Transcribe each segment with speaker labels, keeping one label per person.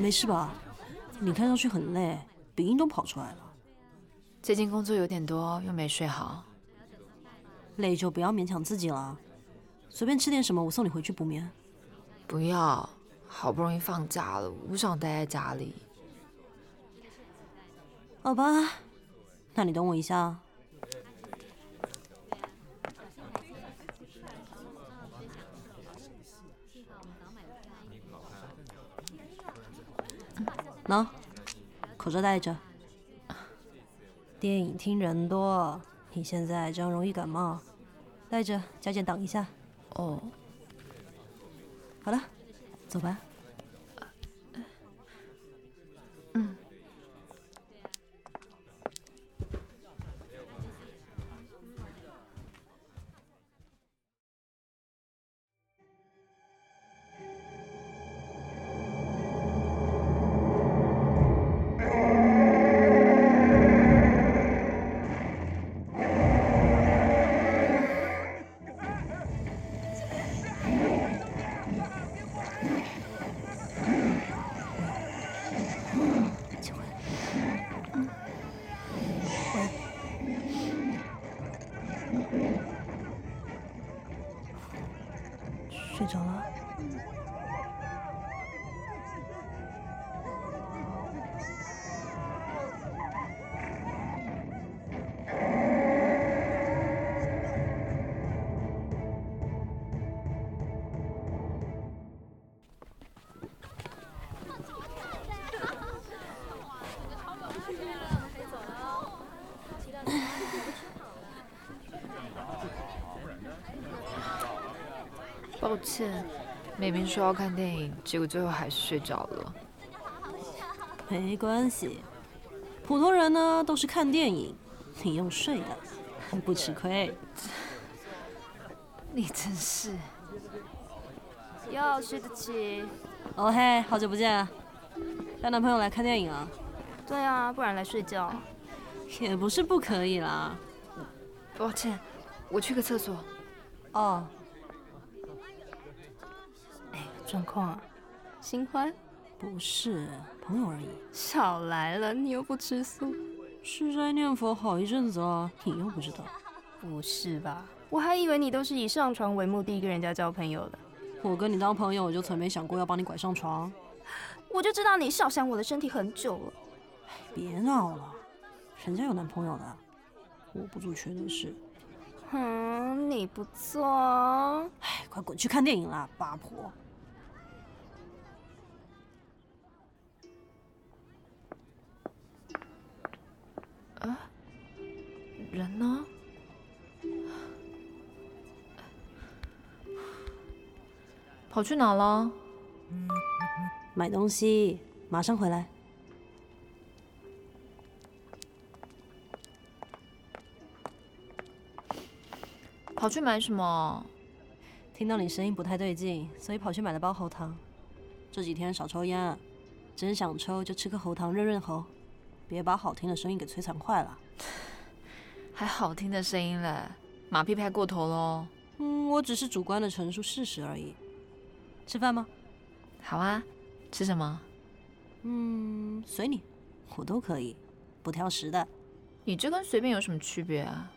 Speaker 1: 没事吧？你看上去很累，鼻音都跑出来了。
Speaker 2: 最近工作有点多，又没睡好。
Speaker 1: 累就不要勉强自己了，随便吃点什么，我送你回去补眠。
Speaker 2: 不要，好不容易放假了，我不想待在家里。
Speaker 1: 好吧，那你等我一下。喏，口罩戴着。电影厅人多，你现在这样容易感冒，戴着加减挡一下。
Speaker 2: 哦，
Speaker 1: 好了，走吧。睡
Speaker 2: 抱歉，明明说要看电影，结果最后还是睡着了。
Speaker 1: 没关系，普通人呢都是看电影，你用睡的，还 不吃亏。
Speaker 2: 你真是，
Speaker 3: 要睡得起。
Speaker 1: 哦嘿，好久不见，带男朋友来看电影啊？
Speaker 3: 对啊，不然来睡觉。
Speaker 1: 也不是不可以啦。
Speaker 2: 抱歉，我去个厕所。
Speaker 1: 哦。
Speaker 3: 状况啊？新欢？
Speaker 1: 不是，朋友而已。
Speaker 3: 少来了，你又不吃素。
Speaker 1: 吃斋念佛好一阵子啊，你又不知道？
Speaker 3: 不是吧？我还以为你都是以上床为目的跟人家交朋友的。
Speaker 1: 我跟你当朋友，我就从没想过要帮你拐上床。
Speaker 3: 我就知道你少想我的身体很久了。
Speaker 1: 别闹了，人家有男朋友的，我不做缺德事。
Speaker 3: 嗯，你不做。
Speaker 1: 哎，快滚去看电影啦，八婆。
Speaker 2: 啊，人呢？跑去哪了？
Speaker 1: 买东西，马上回来。
Speaker 2: 跑去买什么？
Speaker 1: 听到你声音不太对劲，所以跑去买了包喉糖。这几天少抽烟，真想抽就吃颗喉糖润润喉。别把好听的声音给摧残坏了。
Speaker 2: 还好听的声音嘞，马屁拍过头喽。
Speaker 1: 嗯，我只是主观的陈述事实而已。吃饭吗？
Speaker 2: 好啊，吃什么？
Speaker 1: 嗯，随你，我都可以，不挑食的。
Speaker 2: 你这跟随便有什么区别啊？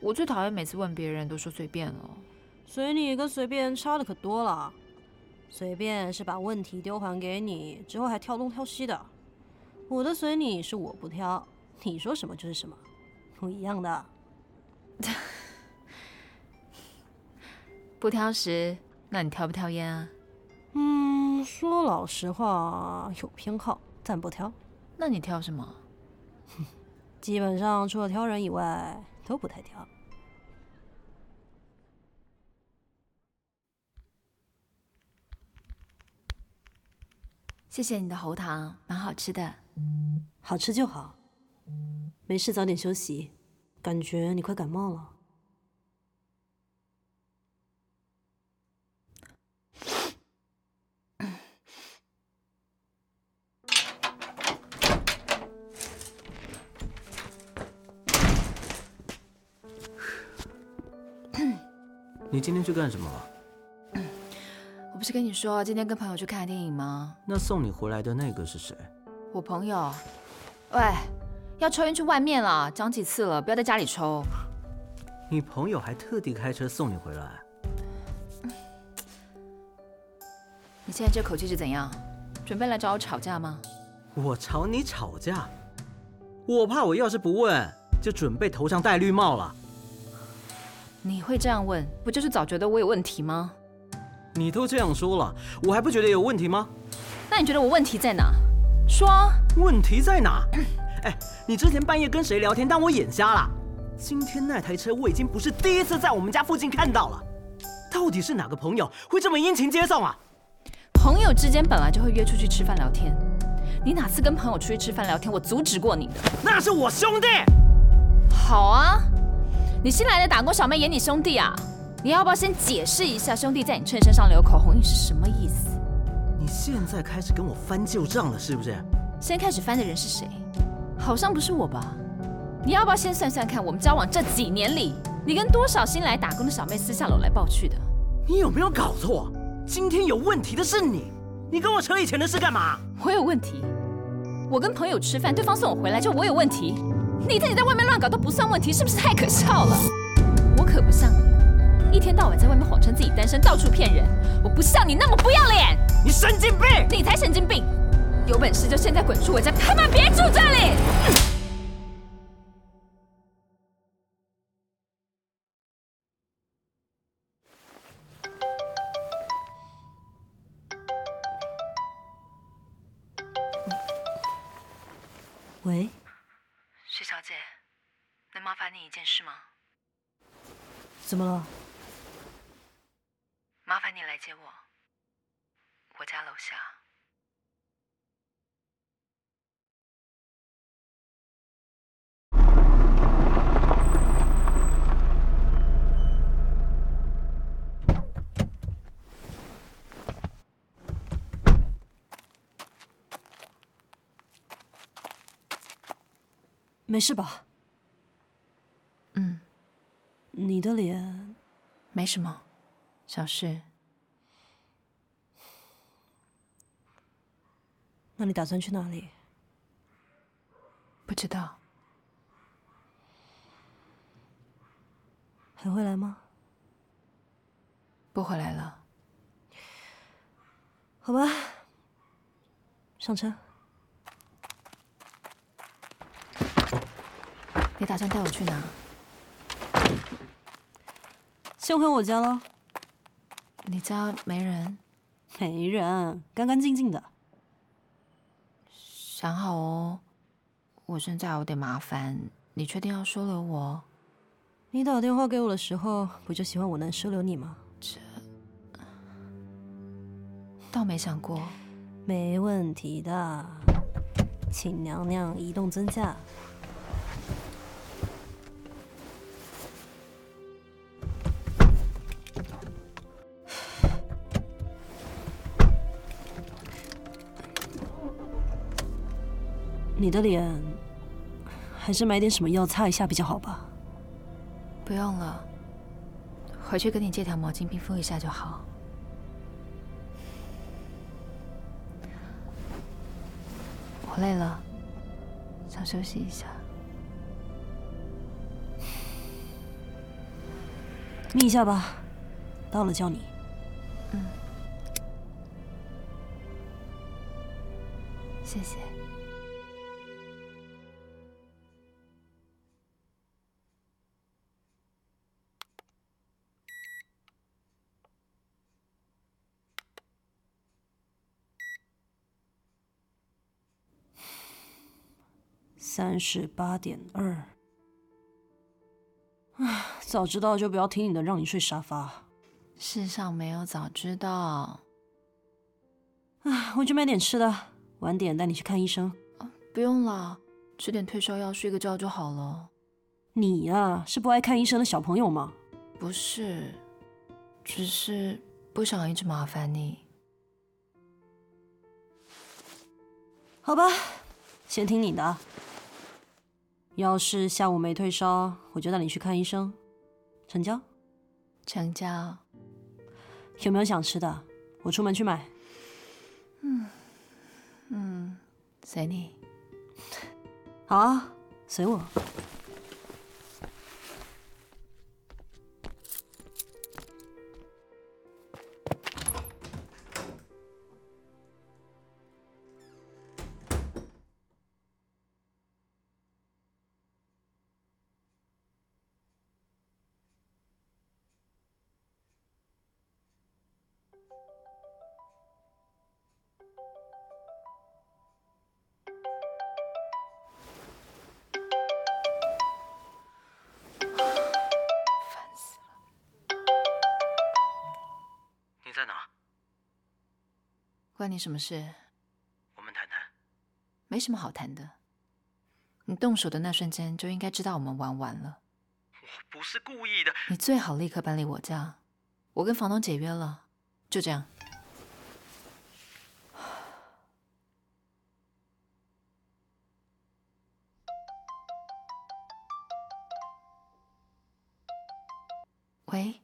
Speaker 2: 我最讨厌每次问别人都说随便了。
Speaker 1: 随你跟随便差的可多了。随便是把问题丢还给你，之后还挑东挑西的。我的随你是我不挑，你说什么就是什么，不一样的。
Speaker 2: 不挑食，那你挑不挑烟啊？
Speaker 1: 嗯，说老实话，有偏好，但不挑。
Speaker 2: 那你挑什么？
Speaker 1: 基本上除了挑人以外，都不太挑。
Speaker 2: 谢谢你的喉糖，蛮好吃的。
Speaker 1: 好吃就好，没事早点休息。感觉你快感冒了。
Speaker 4: 你今天去干什么了？
Speaker 2: 我不是跟你说今天跟朋友去看电影吗？
Speaker 4: 那送你回来的那个是谁？
Speaker 2: 我朋友。喂，要抽烟去外面了，讲几次了，不要在家里抽。
Speaker 4: 你朋友还特地开车送你回来？
Speaker 2: 你现在这口气是怎样？准备来找我吵架吗？
Speaker 4: 我找你吵架？我怕我要是不问，就准备头上戴绿帽了。
Speaker 2: 你会这样问，不就是早觉得我有问题吗？
Speaker 4: 你都这样说了，我还不觉得有问题吗？
Speaker 2: 那你觉得我问题在哪？说，
Speaker 4: 问题在哪？哎，你之前半夜跟谁聊天，当我眼瞎了？今天那台车我已经不是第一次在我们家附近看到了，到底是哪个朋友会这么殷勤接送啊？
Speaker 2: 朋友之间本来就会约出去吃饭聊天，你哪次跟朋友出去吃饭聊天，我阻止过你的？
Speaker 4: 那是我兄弟。
Speaker 2: 好啊，你新来的打工小妹演你兄弟啊？你要不要先解释一下，兄弟在你衬衫上留口红印是什么意思？
Speaker 4: 你现在开始跟我翻旧账了，是不是？
Speaker 2: 先开始翻的人是谁？好像不是我吧？你要不要先算算看，我们交往这几年里，你跟多少新来打工的小妹私下搂来抱去的？
Speaker 4: 你有没有搞错？今天有问题的是你，你跟我扯以前的事干嘛？
Speaker 2: 我有问题？我跟朋友吃饭，对方送我回来，就我有问题？你自己在外面乱搞都不算问题，是不是太可笑了？我可不像你，一天到晚在外面谎称自己单身，到处骗人。我不像你那么不要脸。
Speaker 4: 你神经病！
Speaker 2: 你才神经病！有本事就现在滚出我家，他妈别住这里！
Speaker 1: 喂，
Speaker 2: 徐小姐，能麻烦你一件事吗？
Speaker 1: 怎么了？
Speaker 2: 麻烦你来接我，我家楼下。
Speaker 1: 没事吧？
Speaker 2: 嗯，
Speaker 1: 你的脸
Speaker 2: 没什么，小事。
Speaker 1: 那你打算去哪里？
Speaker 2: 不知道。
Speaker 1: 还会来吗？
Speaker 2: 不回来了。
Speaker 1: 好吧，上车。
Speaker 2: 你打算带我去哪？
Speaker 1: 先回我家喽。
Speaker 2: 你家没人？
Speaker 1: 没人，干干净净的。
Speaker 2: 想好哦，我现在有点麻烦，你确定要收留我？
Speaker 1: 你打电话给我的时候，不就希望我能收留你吗？
Speaker 2: 这倒没想过。
Speaker 1: 没问题的，请娘娘移动增驾。你的脸，还是买点什么药擦一下比较好吧？
Speaker 2: 不用了，回去跟你借条毛巾冰敷一下就好。我累了，想休息一下。
Speaker 1: 眯一下吧，到了叫你。
Speaker 2: 嗯，谢谢。
Speaker 1: 三十八点二。唉，早知道就不要听你的，让你睡沙发。
Speaker 2: 世上没有早知道。
Speaker 1: 唉，我去买点吃的，晚点带你去看医生。
Speaker 2: 啊，不用了，吃点退烧药，睡个觉就好了。
Speaker 1: 你呀，是不爱看医生的小朋友吗？
Speaker 2: 不是，只是不想一直麻烦你。
Speaker 1: 好吧，先听你的。要是下午没退烧，我就带你去看医生。成交？
Speaker 2: 成交。
Speaker 1: 有没有想吃的？我出门去买。
Speaker 2: 嗯嗯，随你。
Speaker 1: 好啊，随我。
Speaker 2: 关你什么事？
Speaker 4: 我们谈谈。
Speaker 2: 没什么好谈的。你动手的那瞬间就应该知道我们玩完了。
Speaker 4: 我不是故意的。
Speaker 2: 你最好立刻搬离我家。我跟房东解约了，就这样。喂，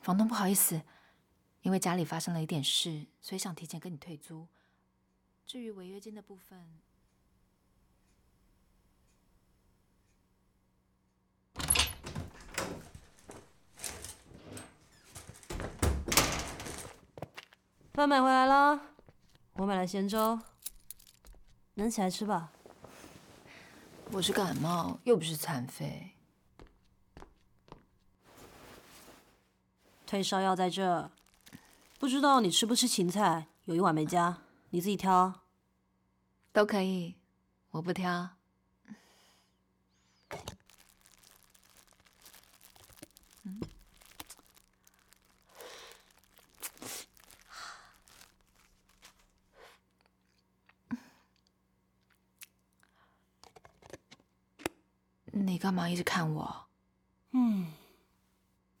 Speaker 2: 房东，不好意思。因为家里发生了一点事，所以想提前跟你退租。至于违约金的部分，
Speaker 1: 饭买回来了，我买了咸粥，能起来吃吧？
Speaker 2: 我是感冒，又不是残废。
Speaker 1: 退烧药在这。不知道你吃不吃芹菜？有一碗没加，你自己挑。
Speaker 2: 都可以，我不挑。嗯。你干嘛一直看我？
Speaker 1: 嗯，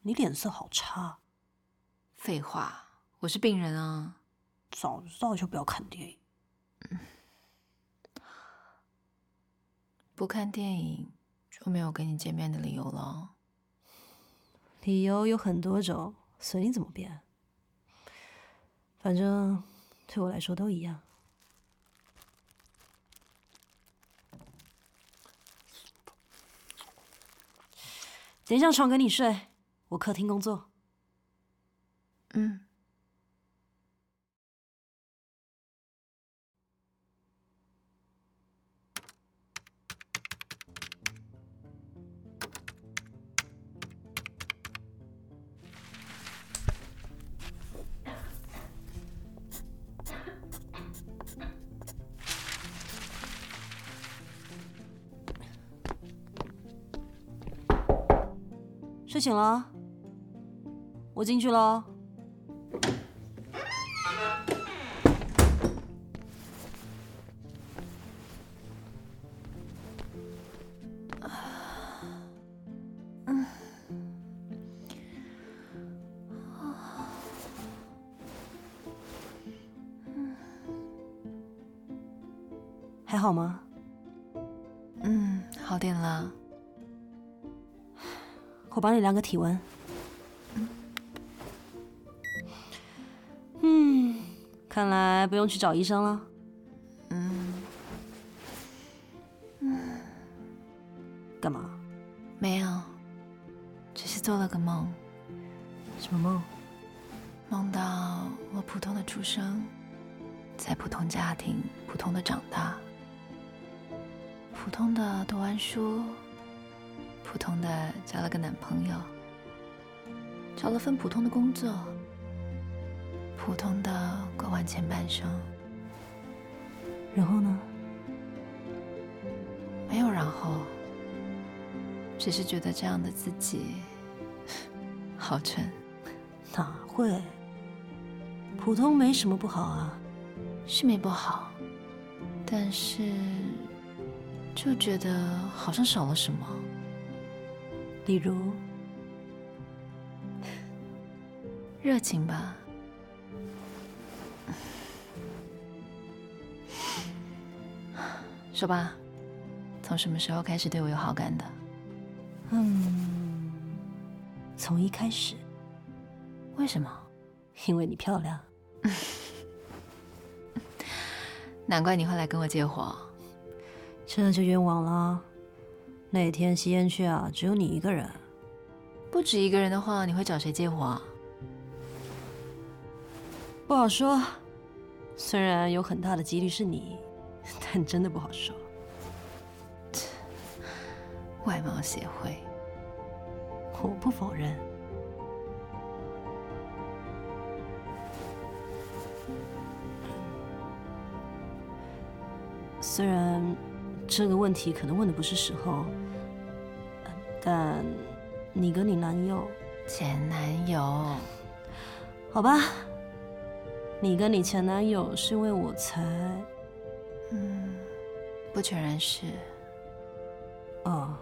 Speaker 1: 你脸色好差。
Speaker 2: 废话。我是病人啊，
Speaker 1: 早知道就不要看电影。
Speaker 2: 不看电影就没有跟你见面的理由了。
Speaker 1: 理由有很多种，随你怎么变。反正对我来说都一样。等一下床跟你睡，我客厅工作。
Speaker 2: 嗯。
Speaker 1: 睡醒了，我进去喽。还好吗？
Speaker 2: 嗯，好点了。
Speaker 1: 我帮你量个体温。嗯，看来不用去找医生了。
Speaker 2: 嗯。嗯。
Speaker 1: 干嘛？
Speaker 2: 没有，只是做了个梦。
Speaker 1: 什么
Speaker 2: 梦？梦到我普通的出生，在普通家庭，普通的长大，普通的读完书。普通的交了个男朋友，找了份普通的工作，普通的过完前半生。
Speaker 1: 然后呢？
Speaker 2: 没有然后，只是觉得这样的自己 好蠢。
Speaker 1: 哪会？普通没什么不好啊，
Speaker 2: 是没不好，但是就觉得好像少了什么。
Speaker 1: 例如，
Speaker 2: 热情吧。说吧，从什么时候开始对我有好感的？
Speaker 1: 嗯，从一开始。
Speaker 2: 为什么？
Speaker 1: 因为你漂亮。
Speaker 2: 难怪你会来跟我借火，
Speaker 1: 这就冤枉了。那天吸烟区啊，只有你一个人。
Speaker 2: 不止一个人的话，你会找谁借火？
Speaker 1: 不好说。虽然有很大的几率是你，但真的不好说。
Speaker 2: 外貌协会，
Speaker 1: 我不否认。虽然这个问题可能问的不是时候，但你跟你男友，
Speaker 2: 前男友，
Speaker 1: 好吧，你跟你前男友是因为我才，
Speaker 2: 嗯，不全然是，
Speaker 1: 哦。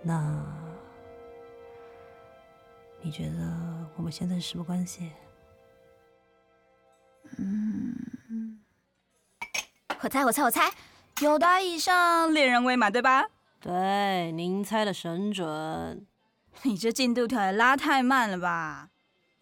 Speaker 1: 那你觉得我们现在是什么关系？
Speaker 2: 嗯，
Speaker 5: 我猜，我猜，我猜，友达以上，恋人未满，对吧？
Speaker 1: 对，您猜的神准。
Speaker 5: 你这进度条也拉太慢了吧？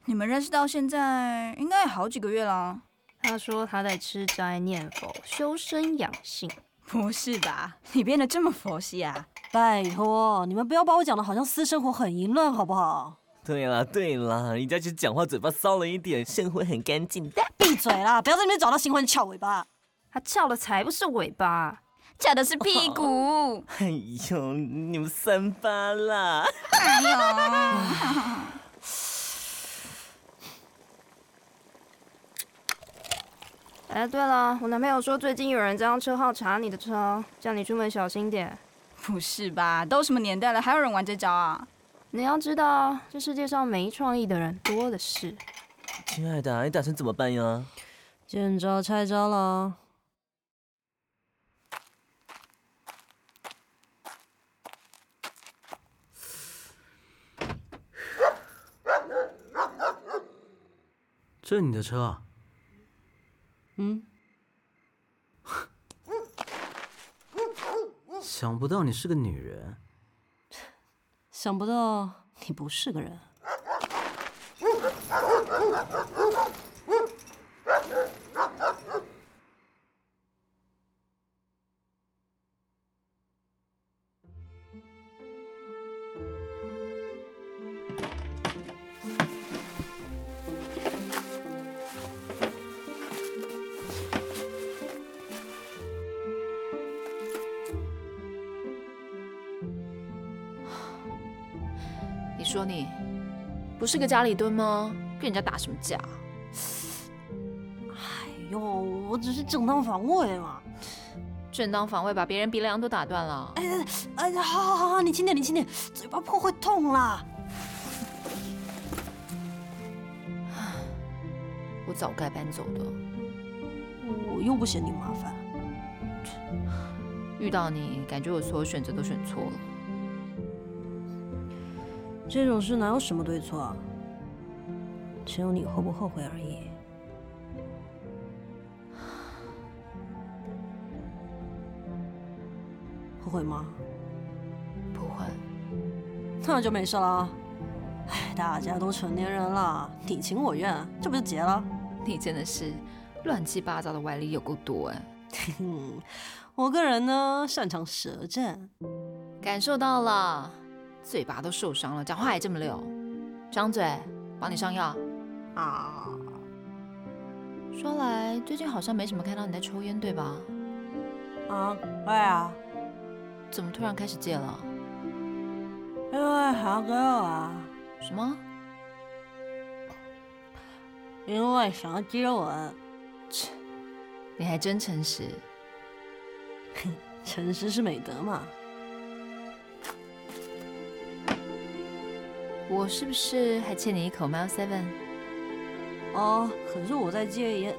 Speaker 5: 你们认识到现在应该有好几个月了。
Speaker 3: 他说他在吃斋念佛，修身养性。
Speaker 5: 不是吧？你变得这么佛系啊？
Speaker 1: 拜托，你们不要把我讲的好像私生活很淫乱，好不好？
Speaker 6: 对啦对啦，人家就是讲话嘴巴骚了一点，生活很干净的。
Speaker 1: 闭嘴啦！不要在那边找到新欢翘尾巴。
Speaker 3: 他翘的才不是尾巴，
Speaker 5: 翘的是屁股。
Speaker 6: 哦、哎呦，你们三八啦！
Speaker 5: 哎呦。
Speaker 3: 哎，对了，我男朋友说最近有人在用车号查你的车，叫你出门小心点。
Speaker 5: 不是吧？都什么年代了，还有人玩这招啊？
Speaker 3: 你要知道，这世界上没创意的人多的是。
Speaker 6: 亲爱的，你打算怎么办呀？
Speaker 1: 见招拆招了。
Speaker 4: 这是你的车啊？
Speaker 1: 嗯，
Speaker 4: 想不到你是个女人，
Speaker 1: 想不到你不是个人。
Speaker 2: 说你不是个家里蹲吗？跟人家打什么架？
Speaker 1: 哎呦，我只是正当防卫嘛。
Speaker 2: 正当防卫把别人鼻梁都打断了。
Speaker 1: 哎哎好，好好好，你轻点，你轻点，嘴巴破会痛啦。
Speaker 2: 我早该搬走的。
Speaker 1: 我又不嫌你麻烦。
Speaker 2: 遇到你，感觉我所有选择都选错了。
Speaker 1: 这种事哪有什么对错啊？只有你后不后悔而已。后悔吗？
Speaker 2: 不会。
Speaker 1: 那就没事了。哎，大家都成年人了，你情我愿，这不就结了？
Speaker 2: 你真的是乱七八糟的歪理有够多哎。
Speaker 1: 我个人呢，擅长舌战。
Speaker 2: 感受到了。嘴巴都受伤了，讲话还这么溜，张嘴，帮你上药。啊，说来最近好像没什么看到你在抽烟，对吧？
Speaker 1: 啊，对啊。
Speaker 2: 怎么突然开始戒了？
Speaker 1: 因为好哥啊。
Speaker 2: 什么？
Speaker 1: 因为想要接吻。
Speaker 2: 切，你还真诚实。
Speaker 1: 诚实是美德嘛。
Speaker 2: 我是不是还欠你一口 Mile Seven？
Speaker 1: 哦，可是我在戒烟。